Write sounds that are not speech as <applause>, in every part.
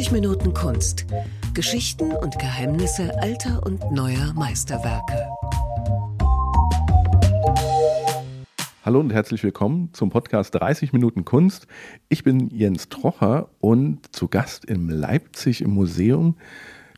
30 Minuten Kunst. Geschichten und Geheimnisse alter und neuer Meisterwerke. Hallo und herzlich willkommen zum Podcast 30 Minuten Kunst. Ich bin Jens Trocher und zu Gast in Leipzig im Museum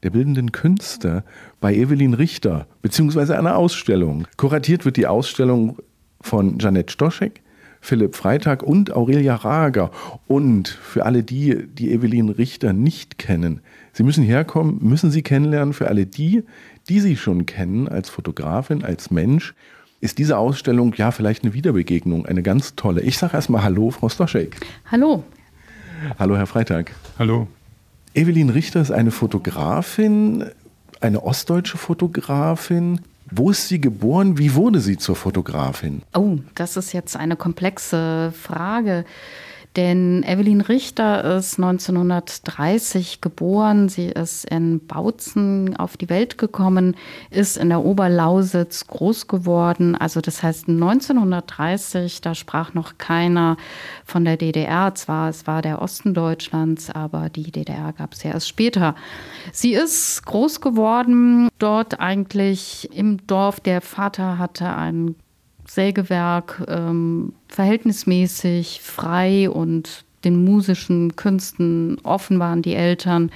der Bildenden Künste bei Evelyn Richter, beziehungsweise einer Ausstellung. Kuratiert wird die Ausstellung von Janette Stoschek, Philipp Freitag und Aurelia Rager. Und für alle die, die Evelyn Richter nicht kennen, Sie müssen herkommen, müssen Sie kennenlernen. Für alle die, die Sie schon kennen als Fotografin, als Mensch, ist diese Ausstellung ja vielleicht eine Wiederbegegnung, eine ganz tolle. Ich sage erstmal Hallo, Frau Stoschek. Hallo. Hallo, Herr Freitag. Hallo. Evelyn Richter ist eine Fotografin, eine ostdeutsche Fotografin. Wo ist sie geboren? Wie wurde sie zur Fotografin? Oh, das ist jetzt eine komplexe Frage. Denn Evelyn Richter ist 1930 geboren. Sie ist in Bautzen auf die Welt gekommen, ist in der Oberlausitz groß geworden. Also das heißt 1930, da sprach noch keiner von der DDR. Zwar, es war der Osten Deutschlands, aber die DDR gab es ja erst später. Sie ist groß geworden, dort eigentlich im Dorf. Der Vater hatte ein Sägewerk ähm, verhältnismäßig frei und den musischen Künsten offen waren die Eltern.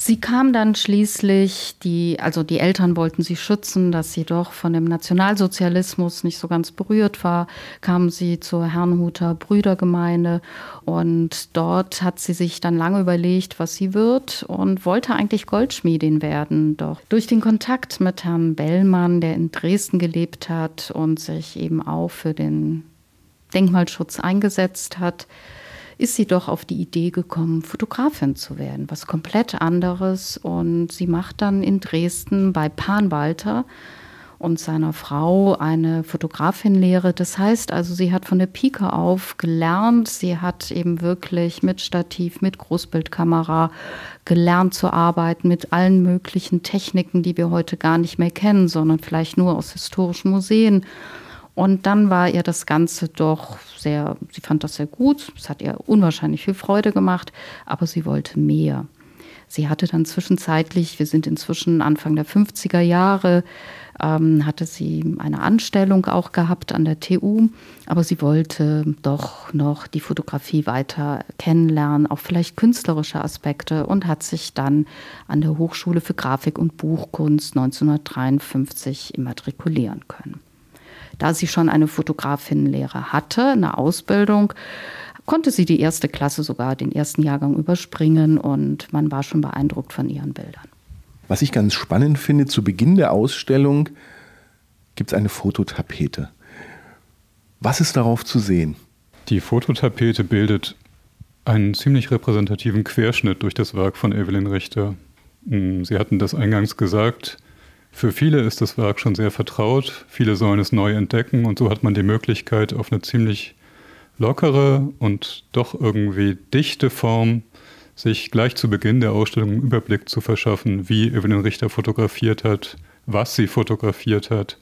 Sie kam dann schließlich, die, also die Eltern wollten sie schützen, dass sie doch von dem Nationalsozialismus nicht so ganz berührt war, kam sie zur Herrnhuter Brüdergemeinde und dort hat sie sich dann lange überlegt, was sie wird und wollte eigentlich Goldschmiedin werden. Doch durch den Kontakt mit Herrn Bellmann, der in Dresden gelebt hat und sich eben auch für den Denkmalschutz eingesetzt hat, ist sie doch auf die Idee gekommen, Fotografin zu werden, was komplett anderes. Und sie macht dann in Dresden bei Pan Walter und seiner Frau eine Fotografinlehre. Das heißt also, sie hat von der Pike auf gelernt. Sie hat eben wirklich mit Stativ, mit Großbildkamera gelernt zu arbeiten, mit allen möglichen Techniken, die wir heute gar nicht mehr kennen, sondern vielleicht nur aus historischen Museen. Und dann war ihr das Ganze doch sehr, sie fand das sehr gut, es hat ihr unwahrscheinlich viel Freude gemacht, aber sie wollte mehr. Sie hatte dann zwischenzeitlich, wir sind inzwischen Anfang der 50er Jahre, ähm, hatte sie eine Anstellung auch gehabt an der TU, aber sie wollte doch noch die Fotografie weiter kennenlernen, auch vielleicht künstlerische Aspekte und hat sich dann an der Hochschule für Grafik und Buchkunst 1953 immatrikulieren können. Da sie schon eine Fotografinnenlehre hatte, eine Ausbildung, konnte sie die erste Klasse sogar den ersten Jahrgang überspringen und man war schon beeindruckt von ihren Bildern. Was ich ganz spannend finde, zu Beginn der Ausstellung gibt es eine Fototapete. Was ist darauf zu sehen? Die Fototapete bildet einen ziemlich repräsentativen Querschnitt durch das Werk von Evelyn Richter. Hm, sie hatten das eingangs gesagt, für viele ist das Werk schon sehr vertraut, viele sollen es neu entdecken und so hat man die Möglichkeit, auf eine ziemlich lockere und doch irgendwie dichte Form sich gleich zu Beginn der Ausstellung einen Überblick zu verschaffen, wie Evelyn Richter fotografiert hat, was sie fotografiert hat.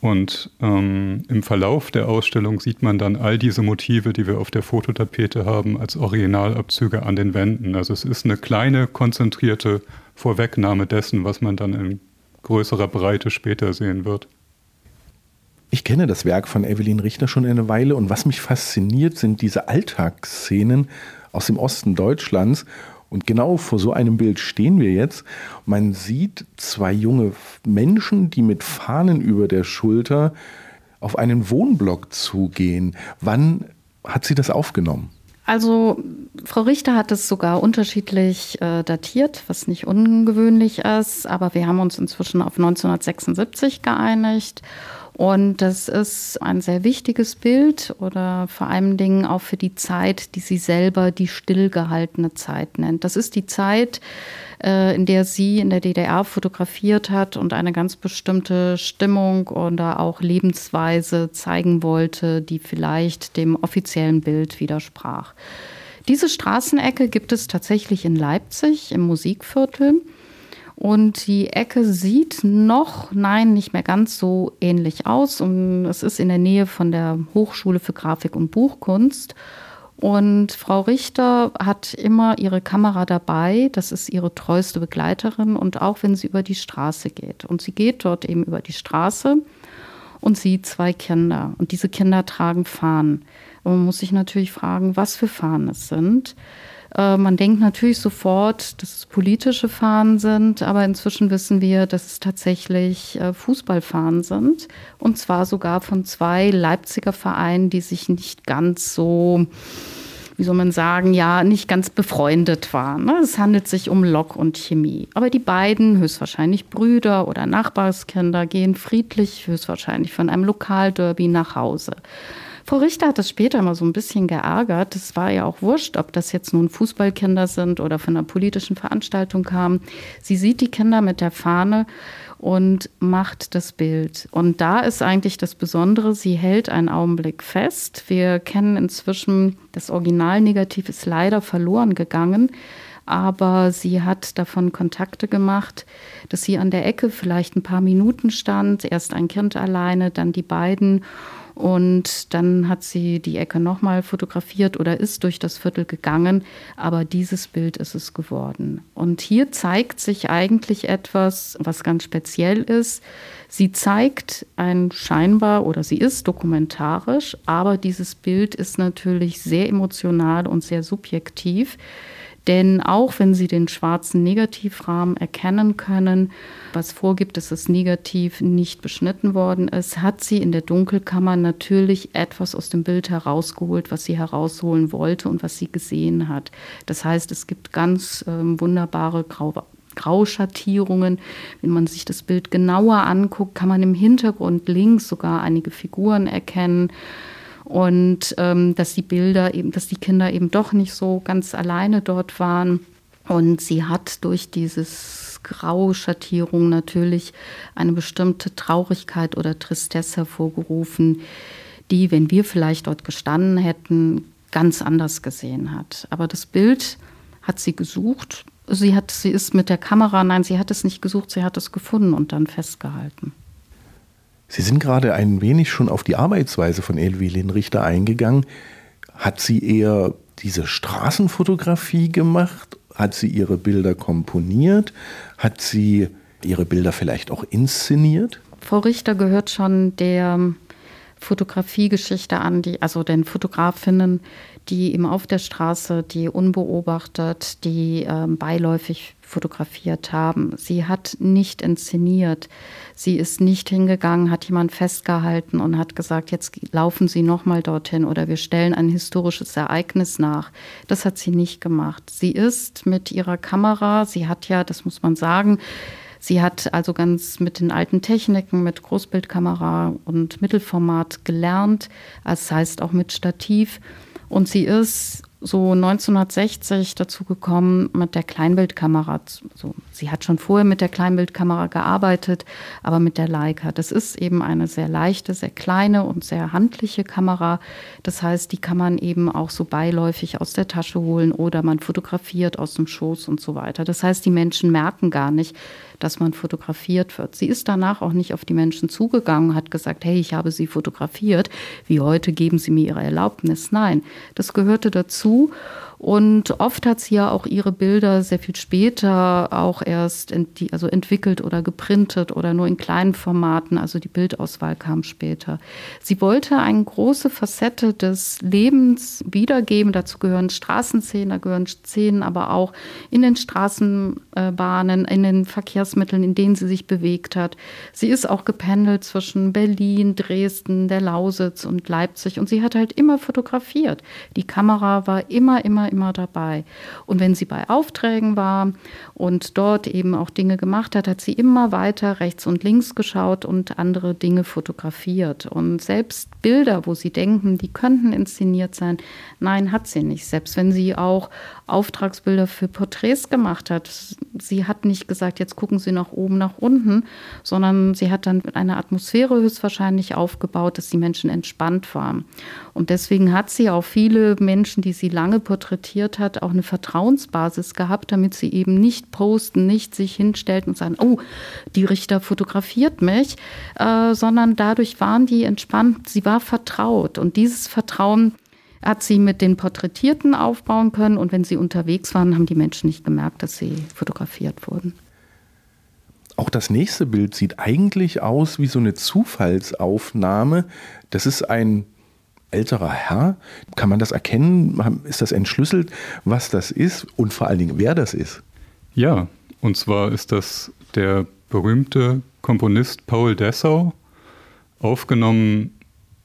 Und ähm, im Verlauf der Ausstellung sieht man dann all diese Motive, die wir auf der Fototapete haben, als Originalabzüge an den Wänden. Also es ist eine kleine, konzentrierte Vorwegnahme dessen, was man dann in größerer Breite später sehen wird. Ich kenne das Werk von Evelyn Richter schon eine Weile und was mich fasziniert, sind diese Alltagsszenen aus dem Osten Deutschlands. Und genau vor so einem Bild stehen wir jetzt. Man sieht zwei junge Menschen, die mit Fahnen über der Schulter auf einen Wohnblock zugehen. Wann hat sie das aufgenommen? Also Frau Richter hat es sogar unterschiedlich äh, datiert, was nicht ungewöhnlich ist, aber wir haben uns inzwischen auf 1976 geeinigt. Und das ist ein sehr wichtiges Bild oder vor allen Dingen auch für die Zeit, die sie selber die stillgehaltene Zeit nennt. Das ist die Zeit, äh, in der sie in der DDR fotografiert hat und eine ganz bestimmte Stimmung oder auch Lebensweise zeigen wollte, die vielleicht dem offiziellen Bild widersprach. Diese Straßenecke gibt es tatsächlich in Leipzig im Musikviertel. Und die Ecke sieht noch, nein, nicht mehr ganz so ähnlich aus. Und es ist in der Nähe von der Hochschule für Grafik und Buchkunst. Und Frau Richter hat immer ihre Kamera dabei. Das ist ihre treueste Begleiterin. Und auch wenn sie über die Straße geht. Und sie geht dort eben über die Straße und sieht zwei Kinder. Und diese Kinder tragen Fahnen. Und man muss sich natürlich fragen, was für Fahnen es sind. Äh, man denkt natürlich sofort, dass es politische Fahnen sind, aber inzwischen wissen wir, dass es tatsächlich äh, Fußballfahnen sind. Und zwar sogar von zwei Leipziger Vereinen, die sich nicht ganz so wie soll man sagen, ja, nicht ganz befreundet waren. Ne? Es handelt sich um Lok und Chemie. Aber die beiden, höchstwahrscheinlich Brüder oder Nachbarskinder, gehen friedlich, höchstwahrscheinlich von einem Lokalderby nach Hause. Frau Richter hat das später mal so ein bisschen geärgert. Es war ja auch wurscht, ob das jetzt nun Fußballkinder sind oder von einer politischen Veranstaltung kamen. Sie sieht die Kinder mit der Fahne und macht das Bild. Und da ist eigentlich das Besondere, sie hält einen Augenblick fest. Wir kennen inzwischen, das Originalnegativ ist leider verloren gegangen aber sie hat davon Kontakte gemacht, dass sie an der Ecke vielleicht ein paar Minuten stand, erst ein Kind alleine, dann die beiden und dann hat sie die Ecke nochmal fotografiert oder ist durch das Viertel gegangen. Aber dieses Bild ist es geworden. Und hier zeigt sich eigentlich etwas, was ganz speziell ist. Sie zeigt ein scheinbar oder sie ist dokumentarisch, aber dieses Bild ist natürlich sehr emotional und sehr subjektiv. Denn auch wenn Sie den schwarzen Negativrahmen erkennen können, was vorgibt, dass das Negativ nicht beschnitten worden ist, hat sie in der Dunkelkammer natürlich etwas aus dem Bild herausgeholt, was sie herausholen wollte und was sie gesehen hat. Das heißt, es gibt ganz ähm, wunderbare Grau Grauschattierungen. Wenn man sich das Bild genauer anguckt, kann man im Hintergrund links sogar einige Figuren erkennen und ähm, dass die Bilder eben, dass die Kinder eben doch nicht so ganz alleine dort waren. Und sie hat durch dieses Grauschattierung natürlich eine bestimmte Traurigkeit oder Tristesse hervorgerufen, die, wenn wir vielleicht dort gestanden hätten, ganz anders gesehen hat. Aber das Bild hat sie gesucht. Sie hat, sie ist mit der Kamera, nein, sie hat es nicht gesucht, sie hat es gefunden und dann festgehalten. Sie sind gerade ein wenig schon auf die Arbeitsweise von Elwilin Richter eingegangen. Hat sie eher diese Straßenfotografie gemacht? Hat sie ihre Bilder komponiert? Hat sie ihre Bilder vielleicht auch inszeniert? Frau Richter gehört schon der Fotografiegeschichte an, die, also den Fotografinnen, die eben auf der Straße, die unbeobachtet, die äh, beiläufig fotografiert haben. Sie hat nicht inszeniert. Sie ist nicht hingegangen, hat jemand festgehalten und hat gesagt, jetzt laufen Sie noch mal dorthin oder wir stellen ein historisches Ereignis nach. Das hat sie nicht gemacht. Sie ist mit ihrer Kamera, sie hat ja, das muss man sagen, Sie hat also ganz mit den alten Techniken, mit Großbildkamera und Mittelformat gelernt, das heißt auch mit Stativ. Und sie ist so 1960 dazu gekommen mit der Kleinbildkamera. So, sie hat schon vorher mit der Kleinbildkamera gearbeitet, aber mit der Leica. Das ist eben eine sehr leichte, sehr kleine und sehr handliche Kamera. Das heißt, die kann man eben auch so beiläufig aus der Tasche holen oder man fotografiert aus dem Schoß und so weiter. Das heißt, die Menschen merken gar nicht, dass man fotografiert wird. Sie ist danach auch nicht auf die Menschen zugegangen, hat gesagt, hey, ich habe sie fotografiert, wie heute geben Sie mir Ihre Erlaubnis. Nein, das gehörte dazu zu und oft hat sie ja auch ihre Bilder sehr viel später auch erst ent also entwickelt oder geprintet oder nur in kleinen Formaten. Also die Bildauswahl kam später. Sie wollte eine große Facette des Lebens wiedergeben. Dazu gehören Straßenszenen, da gehören Szenen aber auch in den Straßenbahnen, in den Verkehrsmitteln, in denen sie sich bewegt hat. Sie ist auch gependelt zwischen Berlin, Dresden, der Lausitz und Leipzig und sie hat halt immer fotografiert. Die Kamera war immer, immer immer, dabei. Und wenn sie bei Aufträgen war und dort eben auch Dinge gemacht hat, hat sie immer weiter rechts und links geschaut und andere Dinge fotografiert. Und selbst Bilder, wo sie denken, die könnten inszeniert sein, nein, hat sie nicht. Selbst wenn sie auch Auftragsbilder für Porträts gemacht hat, sie hat nicht gesagt, jetzt gucken Sie nach oben, nach unten, sondern sie hat dann eine Atmosphäre höchstwahrscheinlich aufgebaut, dass die Menschen entspannt waren. Und deswegen hat sie auch viele Menschen, die sie lange porträtiert hat, auch eine Vertrauensbasis gehabt, damit sie eben nicht posten, nicht sich hinstellten und sagen, oh, die Richter fotografiert mich, äh, sondern dadurch waren die entspannt, sie war vertraut. Und dieses Vertrauen hat sie mit den Porträtierten aufbauen können und wenn sie unterwegs waren, haben die Menschen nicht gemerkt, dass sie fotografiert wurden. Auch das nächste Bild sieht eigentlich aus wie so eine Zufallsaufnahme. Das ist ein älterer Herr. Kann man das erkennen? Ist das entschlüsselt, was das ist und vor allen Dingen, wer das ist? Ja, und zwar ist das der berühmte Komponist Paul Dessau, aufgenommen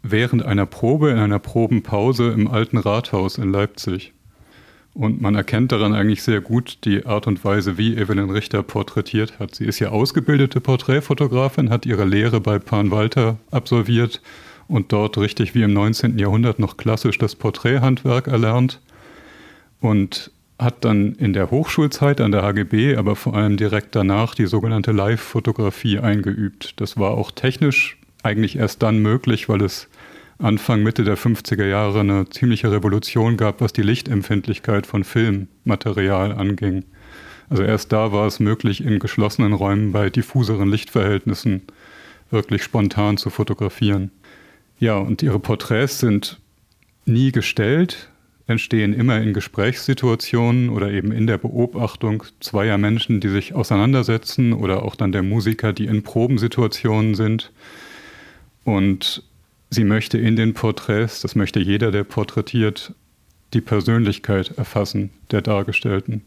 während einer Probe in einer Probenpause im Alten Rathaus in Leipzig. Und man erkennt daran eigentlich sehr gut die Art und Weise, wie Evelyn Richter porträtiert hat. Sie ist ja ausgebildete Porträtfotografin, hat ihre Lehre bei Pan Walter absolviert und dort richtig wie im 19. Jahrhundert noch klassisch das Porträthandwerk erlernt und hat dann in der Hochschulzeit an der HGB, aber vor allem direkt danach die sogenannte Live-Fotografie eingeübt. Das war auch technisch eigentlich erst dann möglich, weil es Anfang, Mitte der 50er Jahre eine ziemliche Revolution gab, was die Lichtempfindlichkeit von Filmmaterial anging. Also erst da war es möglich, in geschlossenen Räumen bei diffuseren Lichtverhältnissen wirklich spontan zu fotografieren. Ja, und ihre Porträts sind nie gestellt, entstehen immer in Gesprächssituationen oder eben in der Beobachtung zweier Menschen, die sich auseinandersetzen oder auch dann der Musiker, die in Probensituationen sind. Und sie möchte in den Porträts, das möchte jeder, der porträtiert, die Persönlichkeit erfassen der Dargestellten.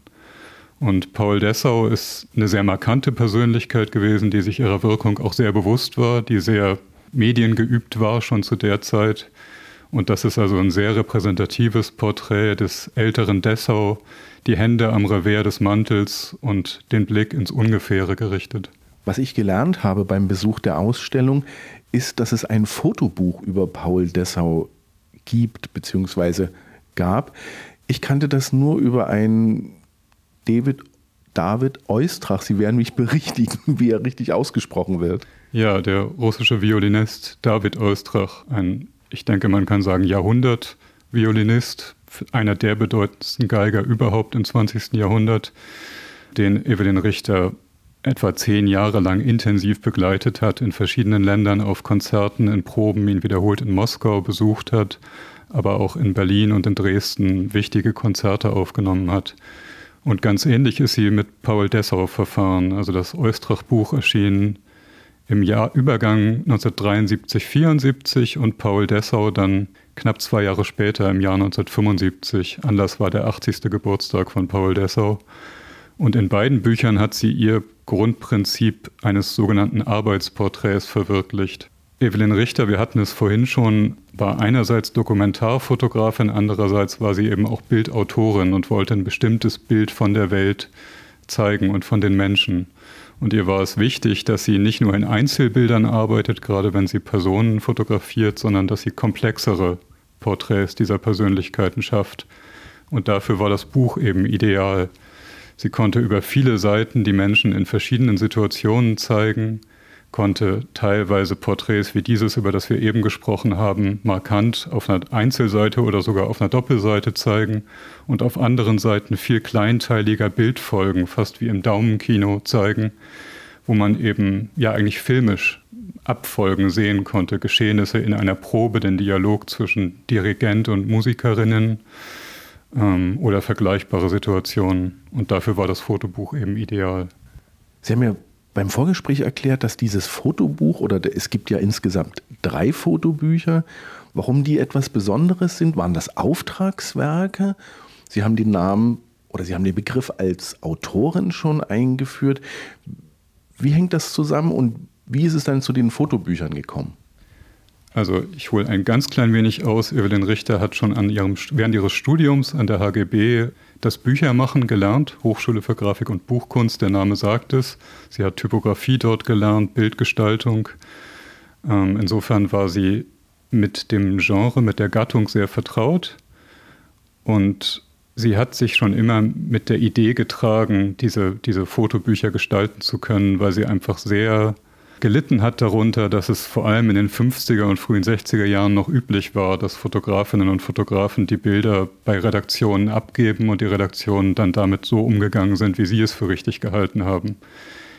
Und Paul Dessau ist eine sehr markante Persönlichkeit gewesen, die sich ihrer Wirkung auch sehr bewusst war, die sehr mediengeübt war schon zu der Zeit. Und das ist also ein sehr repräsentatives Porträt des älteren Dessau, die Hände am Revers des Mantels und den Blick ins Ungefähre gerichtet. Was ich gelernt habe beim Besuch der Ausstellung, ist, dass es ein Fotobuch über Paul Dessau gibt bzw. gab. Ich kannte das nur über einen David, David Eustrach. Sie werden mich berichtigen, <laughs> wie er richtig ausgesprochen wird. Ja, der russische Violinist David Eustrach, ein, ich denke, man kann sagen, Jahrhundert-Violinist, einer der bedeutendsten Geiger überhaupt im 20. Jahrhundert, den Evelyn Richter etwa zehn Jahre lang intensiv begleitet hat, in verschiedenen Ländern auf Konzerten, in Proben, ihn wiederholt in Moskau besucht hat, aber auch in Berlin und in Dresden wichtige Konzerte aufgenommen hat. Und ganz ähnlich ist sie mit Paul Dessau verfahren. Also das Eustrach-Buch erschien im Jahr Übergang 1973-74 und Paul Dessau dann knapp zwei Jahre später im Jahr 1975. Anlass war der 80. Geburtstag von Paul Dessau. Und in beiden Büchern hat sie ihr Grundprinzip eines sogenannten Arbeitsporträts verwirklicht. Evelyn Richter, wir hatten es vorhin schon, war einerseits Dokumentarfotografin, andererseits war sie eben auch Bildautorin und wollte ein bestimmtes Bild von der Welt zeigen und von den Menschen. Und ihr war es wichtig, dass sie nicht nur in Einzelbildern arbeitet, gerade wenn sie Personen fotografiert, sondern dass sie komplexere Porträts dieser Persönlichkeiten schafft. Und dafür war das Buch eben ideal. Sie konnte über viele Seiten die Menschen in verschiedenen Situationen zeigen, konnte teilweise Porträts wie dieses, über das wir eben gesprochen haben, markant auf einer Einzelseite oder sogar auf einer Doppelseite zeigen und auf anderen Seiten viel kleinteiliger Bildfolgen, fast wie im Daumenkino zeigen, wo man eben ja eigentlich filmisch Abfolgen sehen konnte, Geschehnisse in einer Probe, den Dialog zwischen Dirigent und Musikerinnen, ähm, oder vergleichbare Situationen. Und dafür war das Fotobuch eben ideal. Sie haben ja beim Vorgespräch erklärt, dass dieses Fotobuch oder es gibt ja insgesamt drei Fotobücher, warum die etwas Besonderes sind. Waren das Auftragswerke? Sie haben den Namen oder Sie haben den Begriff als Autorin schon eingeführt. Wie hängt das zusammen und wie ist es dann zu den Fotobüchern gekommen? Also ich hole ein ganz klein wenig aus. Evelyn Richter hat schon an ihrem, während ihres Studiums an der HGB das Büchermachen gelernt, Hochschule für Grafik und Buchkunst, der Name sagt es. Sie hat Typografie dort gelernt, Bildgestaltung. Ähm, insofern war sie mit dem Genre, mit der Gattung sehr vertraut. Und sie hat sich schon immer mit der Idee getragen, diese, diese Fotobücher gestalten zu können, weil sie einfach sehr gelitten hat darunter, dass es vor allem in den 50er und frühen 60er Jahren noch üblich war, dass Fotografinnen und Fotografen die Bilder bei Redaktionen abgeben und die Redaktionen dann damit so umgegangen sind, wie sie es für richtig gehalten haben.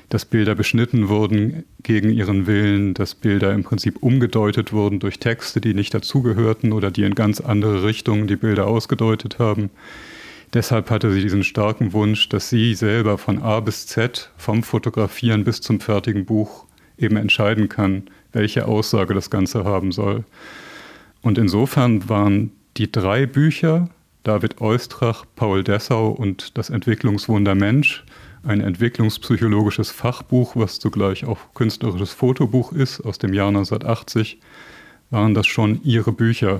dass Bilder beschnitten wurden gegen ihren Willen, dass Bilder im Prinzip umgedeutet wurden durch Texte, die nicht dazugehörten oder die in ganz andere Richtungen die Bilder ausgedeutet haben. Deshalb hatte sie diesen starken Wunsch, dass sie selber von A bis Z, vom Fotografieren bis zum fertigen Buch eben entscheiden kann, welche Aussage das Ganze haben soll. Und insofern waren die drei Bücher, David Eustrach, Paul Dessau und Das Entwicklungswunder Mensch, ein entwicklungspsychologisches Fachbuch, was zugleich auch künstlerisches Fotobuch ist, aus dem Jahr 1980, waren das schon ihre Bücher.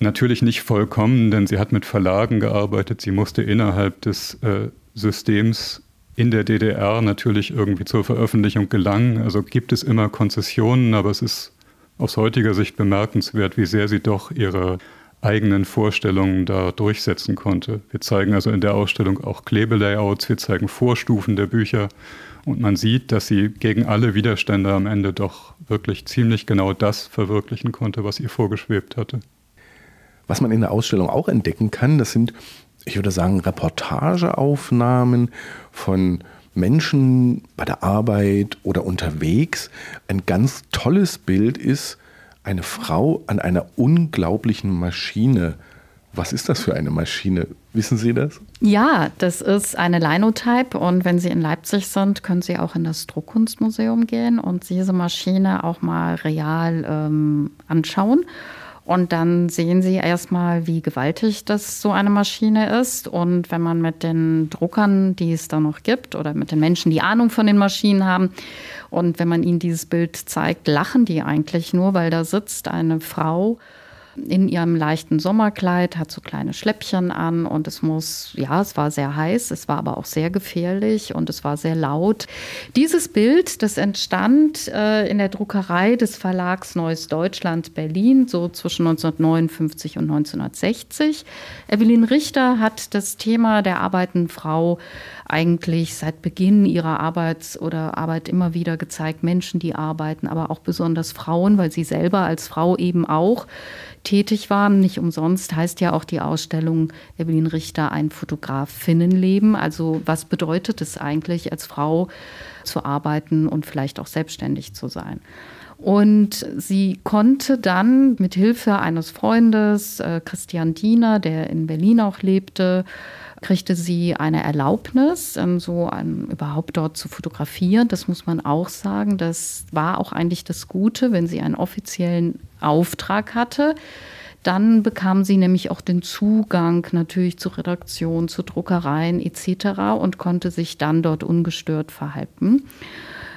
Natürlich nicht vollkommen, denn sie hat mit Verlagen gearbeitet. Sie musste innerhalb des äh, Systems in der DDR natürlich irgendwie zur Veröffentlichung gelangen. Also gibt es immer Konzessionen, aber es ist aus heutiger Sicht bemerkenswert, wie sehr sie doch ihre eigenen Vorstellungen da durchsetzen konnte. Wir zeigen also in der Ausstellung auch Klebelayouts, wir zeigen Vorstufen der Bücher und man sieht, dass sie gegen alle Widerstände am Ende doch wirklich ziemlich genau das verwirklichen konnte, was ihr vorgeschwebt hatte. Was man in der Ausstellung auch entdecken kann, das sind, ich würde sagen, Reportageaufnahmen von Menschen bei der Arbeit oder unterwegs. Ein ganz tolles Bild ist eine Frau an einer unglaublichen Maschine. Was ist das für eine Maschine? Wissen Sie das? Ja, das ist eine Linotype und wenn Sie in Leipzig sind, können Sie auch in das Druckkunstmuseum gehen und diese Maschine auch mal real ähm, anschauen. Und dann sehen Sie erstmal, wie gewaltig das so eine Maschine ist. Und wenn man mit den Druckern, die es da noch gibt, oder mit den Menschen, die Ahnung von den Maschinen haben, und wenn man ihnen dieses Bild zeigt, lachen die eigentlich nur, weil da sitzt eine Frau in ihrem leichten Sommerkleid, hat so kleine Schläppchen an und es muss, ja, es war sehr heiß, es war aber auch sehr gefährlich und es war sehr laut. Dieses Bild, das entstand äh, in der Druckerei des Verlags Neues Deutschland Berlin, so zwischen 1959 und 1960. Evelyn Richter hat das Thema der arbeitenden Frau eigentlich seit Beginn ihrer Arbeits- oder Arbeit immer wieder gezeigt, Menschen, die arbeiten, aber auch besonders Frauen, weil sie selber als Frau eben auch tätig waren. Nicht umsonst heißt ja auch die Ausstellung Evelyn Richter ein Fotografinnenleben. Also was bedeutet es eigentlich, als Frau zu arbeiten und vielleicht auch selbstständig zu sein? Und sie konnte dann mit Hilfe eines Freundes, äh, Christian Diener, der in Berlin auch lebte, kriegte sie eine Erlaubnis, ähm, so ein, überhaupt dort zu fotografieren. Das muss man auch sagen. Das war auch eigentlich das Gute, wenn sie einen offiziellen Auftrag hatte. Dann bekam sie nämlich auch den Zugang natürlich zur Redaktion, zu Druckereien etc. und konnte sich dann dort ungestört verhalten.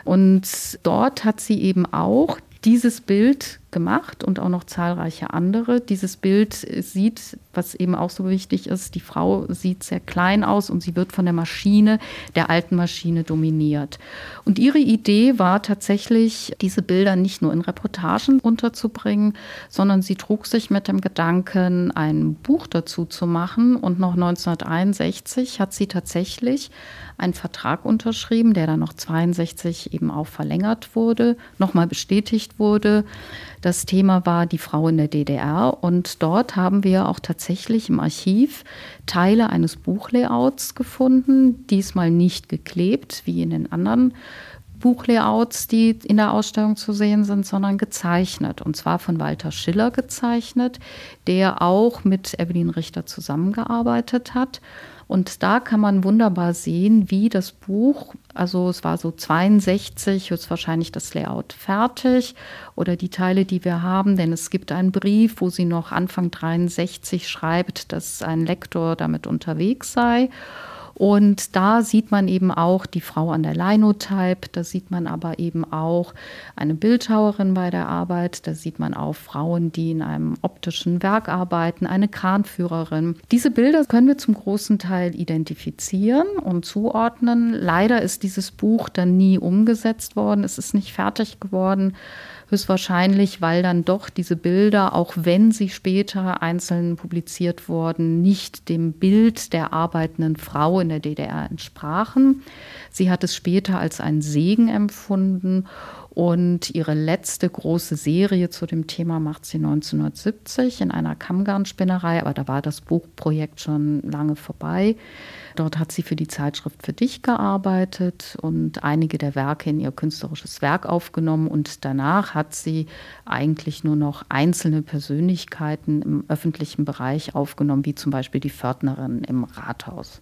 Und dort hat sie eben auch dieses Bild gemacht und auch noch zahlreiche andere. Dieses Bild sieht, was eben auch so wichtig ist, die Frau sieht sehr klein aus und sie wird von der Maschine, der alten Maschine dominiert. Und ihre Idee war tatsächlich, diese Bilder nicht nur in Reportagen unterzubringen, sondern sie trug sich mit dem Gedanken, ein Buch dazu zu machen. Und noch 1961 hat sie tatsächlich einen Vertrag unterschrieben, der dann noch 62 eben auch verlängert wurde, nochmal bestätigt wurde das Thema war die Frau in der DDR und dort haben wir auch tatsächlich im Archiv Teile eines Buchlayouts gefunden, diesmal nicht geklebt wie in den anderen Buchlayouts, die in der Ausstellung zu sehen sind, sondern gezeichnet. Und zwar von Walter Schiller gezeichnet, der auch mit Evelyn Richter zusammengearbeitet hat. Und da kann man wunderbar sehen, wie das Buch, also es war so 62, ist wahrscheinlich das Layout fertig oder die Teile, die wir haben, denn es gibt einen Brief, wo sie noch Anfang 63 schreibt, dass ein Lektor damit unterwegs sei. Und da sieht man eben auch die Frau an der Linotype, da sieht man aber eben auch eine Bildhauerin bei der Arbeit, da sieht man auch Frauen, die in einem optischen Werk arbeiten, eine Kranführerin. Diese Bilder können wir zum großen Teil identifizieren und zuordnen. Leider ist dieses Buch dann nie umgesetzt worden, es ist nicht fertig geworden. Höchstwahrscheinlich, weil dann doch diese Bilder, auch wenn sie später einzeln publiziert wurden, nicht dem Bild der arbeitenden Frau in der DDR entsprachen. Sie hat es später als einen Segen empfunden Und ihre letzte große Serie zu dem Thema macht sie 1970 in einer Kammgarnspinnerei, aber da war das Buchprojekt schon lange vorbei. Dort hat sie für die Zeitschrift für dich gearbeitet und einige der Werke in ihr künstlerisches Werk aufgenommen. Und danach hat sie eigentlich nur noch einzelne Persönlichkeiten im öffentlichen Bereich aufgenommen, wie zum Beispiel die Pförtnerin im Rathaus.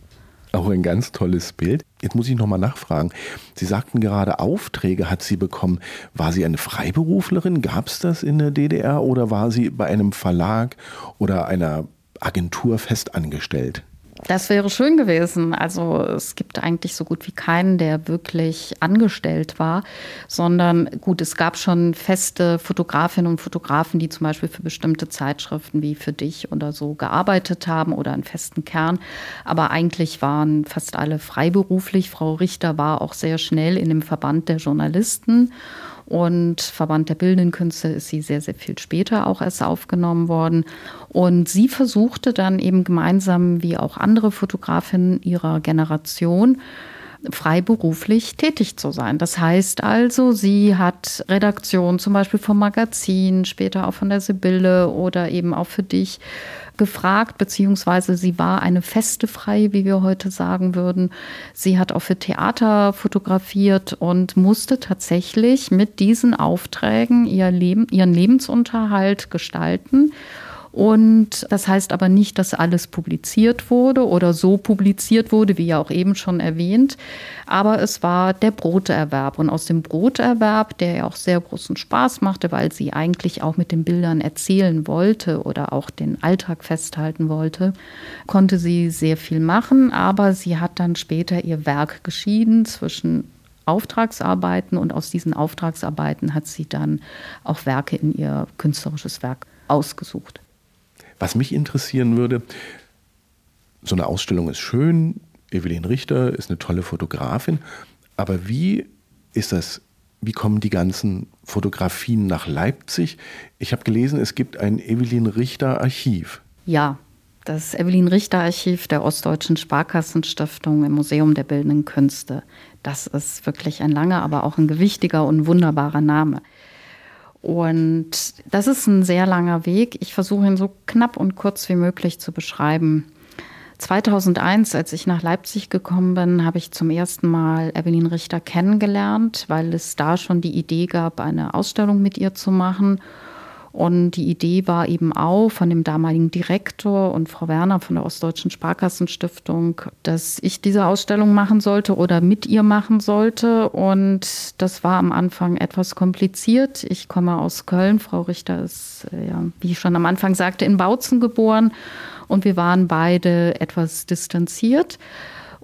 Auch ein ganz tolles Bild. Jetzt muss ich nochmal nachfragen. Sie sagten gerade, Aufträge hat sie bekommen. War sie eine Freiberuflerin? Gab es das in der DDR oder war sie bei einem Verlag oder einer Agentur festangestellt? Das wäre schön gewesen. Also es gibt eigentlich so gut wie keinen, der wirklich angestellt war, sondern gut, es gab schon feste Fotografinnen und Fotografen, die zum Beispiel für bestimmte Zeitschriften wie für dich oder so gearbeitet haben oder einen festen Kern. Aber eigentlich waren fast alle freiberuflich. Frau Richter war auch sehr schnell in dem Verband der Journalisten und Verband der Bildenden Künste ist sie sehr, sehr viel später auch erst aufgenommen worden. Und sie versuchte dann eben gemeinsam wie auch andere Fotografinnen ihrer Generation, freiberuflich tätig zu sein. Das heißt also, sie hat Redaktion zum Beispiel vom Magazin, später auch von der Sibylle oder eben auch für dich gefragt, beziehungsweise sie war eine feste Freie, wie wir heute sagen würden. Sie hat auch für Theater fotografiert und musste tatsächlich mit diesen Aufträgen ihr Leben, ihren Lebensunterhalt gestalten. Und das heißt aber nicht, dass alles publiziert wurde oder so publiziert wurde, wie ja auch eben schon erwähnt. Aber es war der Broterwerb. Und aus dem Broterwerb, der ja auch sehr großen Spaß machte, weil sie eigentlich auch mit den Bildern erzählen wollte oder auch den Alltag festhalten wollte, konnte sie sehr viel machen. Aber sie hat dann später ihr Werk geschieden zwischen Auftragsarbeiten und aus diesen Auftragsarbeiten hat sie dann auch Werke in ihr künstlerisches Werk ausgesucht. Was mich interessieren würde, so eine Ausstellung ist schön, Evelyn Richter ist eine tolle Fotografin, aber wie ist das, wie kommen die ganzen Fotografien nach Leipzig? Ich habe gelesen, es gibt ein Evelyn Richter Archiv. Ja, das Evelyn Richter Archiv der Ostdeutschen Sparkassenstiftung im Museum der Bildenden Künste. Das ist wirklich ein langer, aber auch ein gewichtiger und wunderbarer Name. Und das ist ein sehr langer Weg. Ich versuche ihn so knapp und kurz wie möglich zu beschreiben. 2001, als ich nach Leipzig gekommen bin, habe ich zum ersten Mal Evelyn Richter kennengelernt, weil es da schon die Idee gab, eine Ausstellung mit ihr zu machen. Und die Idee war eben auch von dem damaligen Direktor und Frau Werner von der Ostdeutschen Sparkassenstiftung, dass ich diese Ausstellung machen sollte oder mit ihr machen sollte. Und das war am Anfang etwas kompliziert. Ich komme aus Köln. Frau Richter ist, äh, ja, wie ich schon am Anfang sagte, in Bautzen geboren. Und wir waren beide etwas distanziert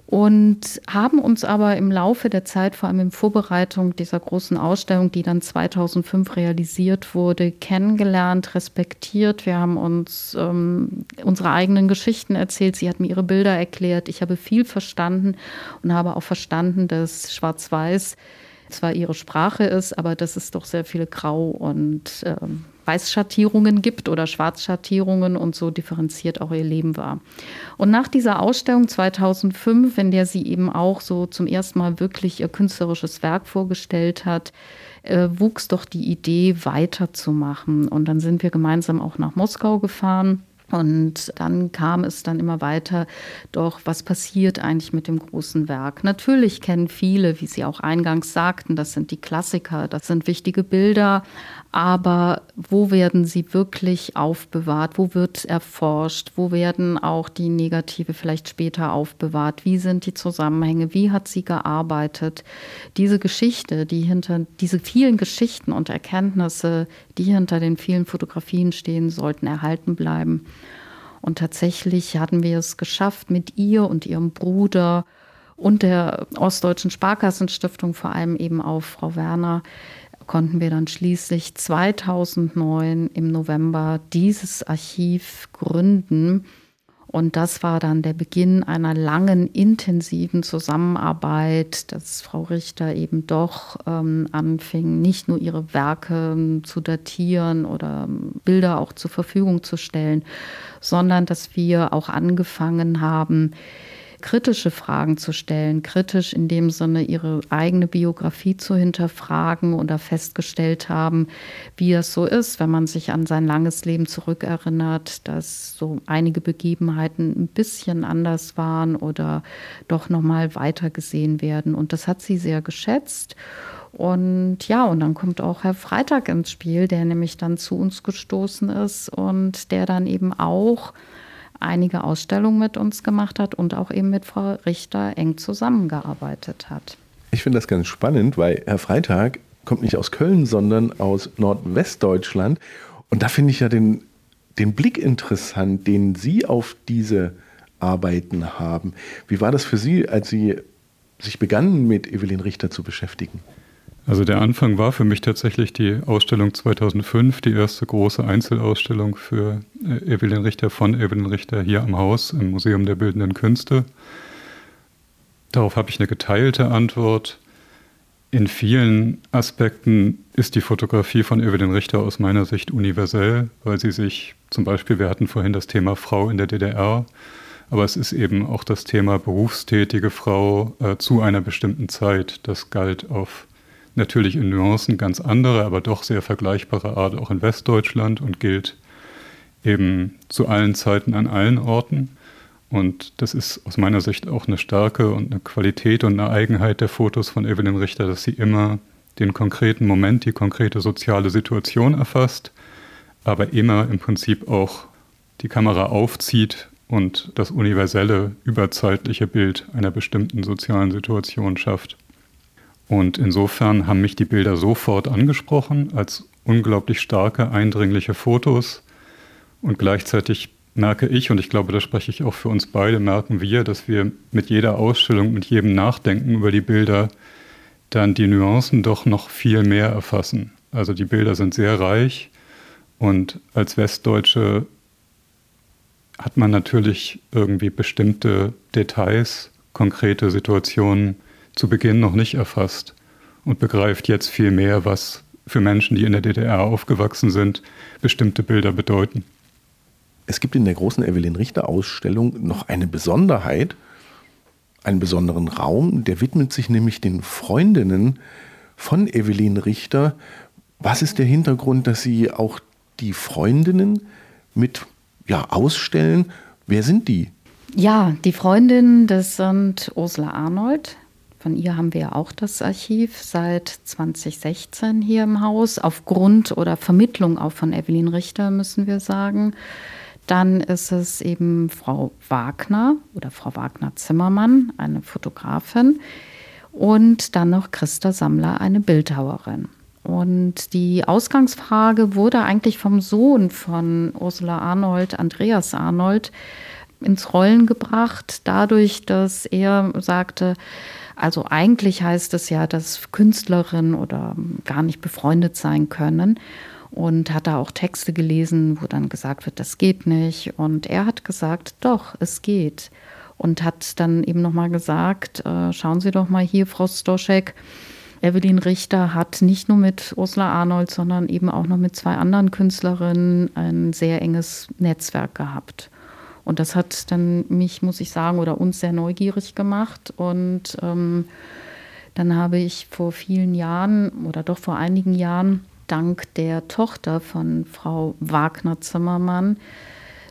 und haben uns aber im Laufe der Zeit, vor allem in Vorbereitung dieser großen Ausstellung, die dann 2005 realisiert wurde, kennengelernt, respektiert. Wir haben uns ähm, unsere eigenen Geschichten erzählt. Sie hat mir ihre Bilder erklärt. Ich habe viel verstanden und habe auch verstanden, dass Schwarz-Weiß zwar ihre Sprache ist, aber dass es doch sehr viele Grau- und ähm, Weißschattierungen gibt oder Schwarzschattierungen und so differenziert auch ihr Leben war. Und nach dieser Ausstellung 2005, in der sie eben auch so zum ersten Mal wirklich ihr künstlerisches Werk vorgestellt hat, äh, wuchs doch die Idee weiterzumachen. Und dann sind wir gemeinsam auch nach Moskau gefahren und dann kam es dann immer weiter, doch was passiert eigentlich mit dem großen Werk? Natürlich kennen viele, wie Sie auch eingangs sagten, das sind die Klassiker, das sind wichtige Bilder, aber wo werden sie wirklich aufbewahrt? Wo wird erforscht? Wo werden auch die Negative vielleicht später aufbewahrt? Wie sind die Zusammenhänge? Wie hat sie gearbeitet? Diese Geschichte, die hinter diese vielen Geschichten und Erkenntnisse, die hinter den vielen Fotografien stehen, sollten erhalten bleiben. Und tatsächlich hatten wir es geschafft, mit ihr und ihrem Bruder und der Ostdeutschen Sparkassenstiftung, vor allem eben auch Frau Werner, konnten wir dann schließlich 2009 im November dieses Archiv gründen. Und das war dann der Beginn einer langen, intensiven Zusammenarbeit, dass Frau Richter eben doch ähm, anfing, nicht nur ihre Werke ähm, zu datieren oder ähm, Bilder auch zur Verfügung zu stellen, sondern dass wir auch angefangen haben, kritische Fragen zu stellen, kritisch in dem Sinne ihre eigene Biografie zu hinterfragen oder festgestellt haben, wie es so ist, wenn man sich an sein langes Leben zurückerinnert, dass so einige Begebenheiten ein bisschen anders waren oder doch noch mal weiter gesehen werden und das hat sie sehr geschätzt. Und ja, und dann kommt auch Herr Freitag ins Spiel, der nämlich dann zu uns gestoßen ist und der dann eben auch einige Ausstellungen mit uns gemacht hat und auch eben mit Frau Richter eng zusammengearbeitet hat. Ich finde das ganz spannend, weil Herr Freitag kommt nicht aus Köln, sondern aus Nordwestdeutschland. Und da finde ich ja den, den Blick interessant, den Sie auf diese Arbeiten haben. Wie war das für Sie, als Sie sich begannen, mit Evelyn Richter zu beschäftigen? Also der Anfang war für mich tatsächlich die Ausstellung 2005, die erste große Einzelausstellung für äh, Evelyn Richter von Evelyn Richter hier am Haus im Museum der Bildenden Künste. Darauf habe ich eine geteilte Antwort. In vielen Aspekten ist die Fotografie von Evelyn Richter aus meiner Sicht universell, weil sie sich zum Beispiel, wir hatten vorhin das Thema Frau in der DDR, aber es ist eben auch das Thema berufstätige Frau äh, zu einer bestimmten Zeit. Das galt auf natürlich in Nuancen ganz andere, aber doch sehr vergleichbare Art auch in Westdeutschland und gilt eben zu allen Zeiten an allen Orten. Und das ist aus meiner Sicht auch eine Stärke und eine Qualität und eine Eigenheit der Fotos von Evelyn Richter, dass sie immer den konkreten Moment, die konkrete soziale Situation erfasst, aber immer im Prinzip auch die Kamera aufzieht und das universelle, überzeitliche Bild einer bestimmten sozialen Situation schafft. Und insofern haben mich die Bilder sofort angesprochen als unglaublich starke, eindringliche Fotos. Und gleichzeitig merke ich, und ich glaube, da spreche ich auch für uns beide, merken wir, dass wir mit jeder Ausstellung, mit jedem Nachdenken über die Bilder dann die Nuancen doch noch viel mehr erfassen. Also die Bilder sind sehr reich und als Westdeutsche hat man natürlich irgendwie bestimmte Details, konkrete Situationen zu Beginn noch nicht erfasst und begreift jetzt viel mehr, was für Menschen, die in der DDR aufgewachsen sind, bestimmte Bilder bedeuten. Es gibt in der großen Evelyn Richter Ausstellung noch eine Besonderheit, einen besonderen Raum, der widmet sich nämlich den Freundinnen von Evelyn Richter. Was ist der Hintergrund, dass Sie auch die Freundinnen mit ja, ausstellen? Wer sind die? Ja, die Freundinnen, das sind Ursula Arnold, von ihr haben wir ja auch das Archiv seit 2016 hier im Haus, aufgrund oder Vermittlung auch von Evelyn Richter, müssen wir sagen. Dann ist es eben Frau Wagner oder Frau Wagner-Zimmermann, eine Fotografin. Und dann noch Christa Sammler, eine Bildhauerin. Und die Ausgangsfrage wurde eigentlich vom Sohn von Ursula Arnold, Andreas Arnold, ins Rollen gebracht, dadurch, dass er sagte, also eigentlich heißt es ja, dass Künstlerinnen oder gar nicht befreundet sein können. Und hat da auch Texte gelesen, wo dann gesagt wird, das geht nicht. Und er hat gesagt, doch, es geht. Und hat dann eben nochmal gesagt, äh, schauen Sie doch mal hier, Frau Stoschek, Evelyn Richter hat nicht nur mit Ursula Arnold, sondern eben auch noch mit zwei anderen Künstlerinnen ein sehr enges Netzwerk gehabt. Und das hat dann mich, muss ich sagen, oder uns sehr neugierig gemacht. Und ähm, dann habe ich vor vielen Jahren oder doch vor einigen Jahren dank der Tochter von Frau Wagner-Zimmermann,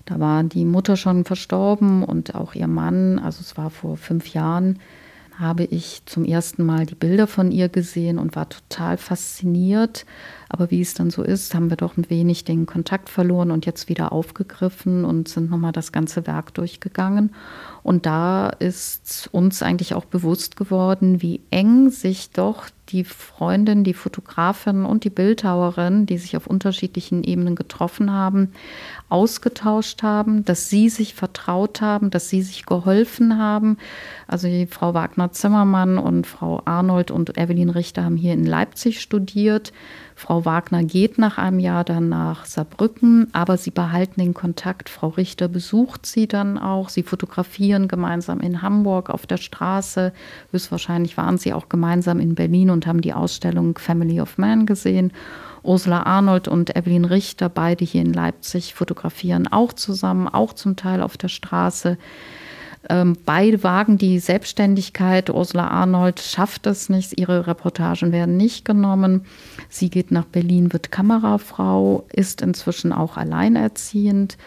da war die Mutter schon verstorben und auch ihr Mann, also es war vor fünf Jahren, habe ich zum ersten Mal die Bilder von ihr gesehen und war total fasziniert, aber wie es dann so ist, haben wir doch ein wenig den Kontakt verloren und jetzt wieder aufgegriffen und sind nochmal das ganze Werk durchgegangen. Und da ist uns eigentlich auch bewusst geworden, wie eng sich doch die Freundin, die Fotografin und die Bildhauerin, die sich auf unterschiedlichen Ebenen getroffen haben, ausgetauscht haben, dass sie sich vertraut haben, dass sie sich geholfen haben. Also die Frau Wagner-Zimmermann und Frau Arnold und Evelyn Richter haben hier in Leipzig studiert. Frau Wagner geht nach einem Jahr dann nach Saarbrücken, aber sie behalten den Kontakt. Frau Richter besucht sie dann auch. Sie fotografieren gemeinsam in Hamburg auf der Straße. Höchstwahrscheinlich waren sie auch gemeinsam in Berlin und haben die Ausstellung Family of Man gesehen. Ursula Arnold und Evelyn Richter, beide hier in Leipzig, fotografieren auch zusammen, auch zum Teil auf der Straße. Ähm, beide wagen die Selbstständigkeit. Ursula Arnold schafft es nicht. Ihre Reportagen werden nicht genommen. Sie geht nach Berlin, wird Kamerafrau, ist inzwischen auch alleinerziehend.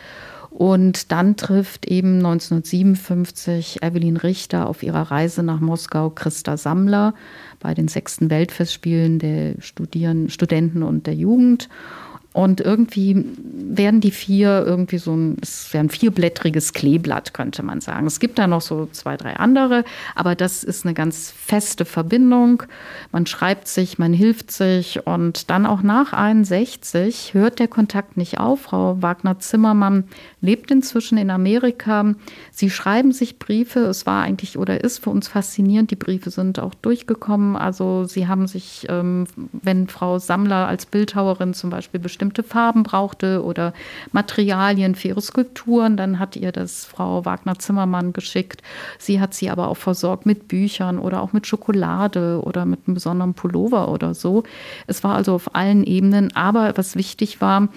Und dann trifft eben 1957 Evelyn Richter auf ihrer Reise nach Moskau Christa Sammler bei den sechsten Weltfestspielen der Studieren, Studenten und der Jugend. Und irgendwie werden die vier irgendwie so ein, es wäre ein vierblättriges Kleeblatt, könnte man sagen. Es gibt da noch so zwei, drei andere, aber das ist eine ganz feste Verbindung. Man schreibt sich, man hilft sich und dann auch nach 61 hört der Kontakt nicht auf. Frau Wagner-Zimmermann lebt inzwischen in Amerika. Sie schreiben sich Briefe. Es war eigentlich oder ist für uns faszinierend. Die Briefe sind auch durchgekommen. Also sie haben sich, ähm, wenn Frau Sammler als Bildhauerin zum Beispiel bestimmt bestimmte Farben brauchte oder Materialien für ihre Skulpturen. Dann hat ihr das Frau Wagner-Zimmermann geschickt. Sie hat sie aber auch versorgt mit Büchern oder auch mit Schokolade oder mit einem besonderen Pullover oder so. Es war also auf allen Ebenen. Aber was wichtig war,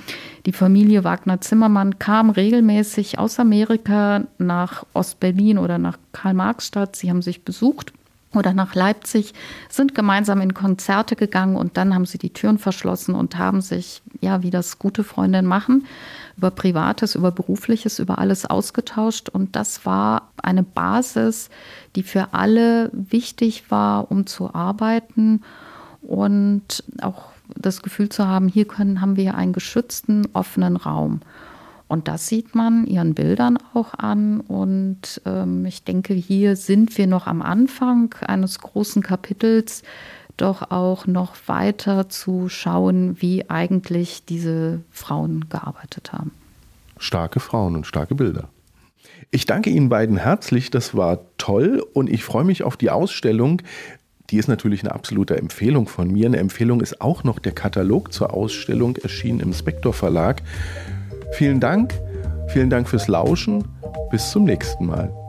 die Familie Wagner-Zimmermann kam regelmäßig aus Amerika nach Ostberlin oder nach Karl-Marx-Stadt. Sie haben sich besucht oder nach Leipzig, sind gemeinsam in Konzerte gegangen und dann haben sie die Türen verschlossen und haben sich, ja, wie das gute Freundinnen machen, über Privates, über Berufliches, über alles ausgetauscht. Und das war eine Basis, die für alle wichtig war, um zu arbeiten und auch das Gefühl zu haben, hier können, haben wir einen geschützten, offenen Raum. Und das sieht man ihren Bildern auch an. Und ähm, ich denke, hier sind wir noch am Anfang eines großen Kapitels, doch auch noch weiter zu schauen, wie eigentlich diese Frauen gearbeitet haben. Starke Frauen und starke Bilder. Ich danke Ihnen beiden herzlich, das war toll und ich freue mich auf die Ausstellung. Die ist natürlich eine absolute Empfehlung von mir. Eine Empfehlung ist auch noch der Katalog zur Ausstellung, erschienen im Spektor Verlag. Vielen Dank, vielen Dank fürs Lauschen. Bis zum nächsten Mal.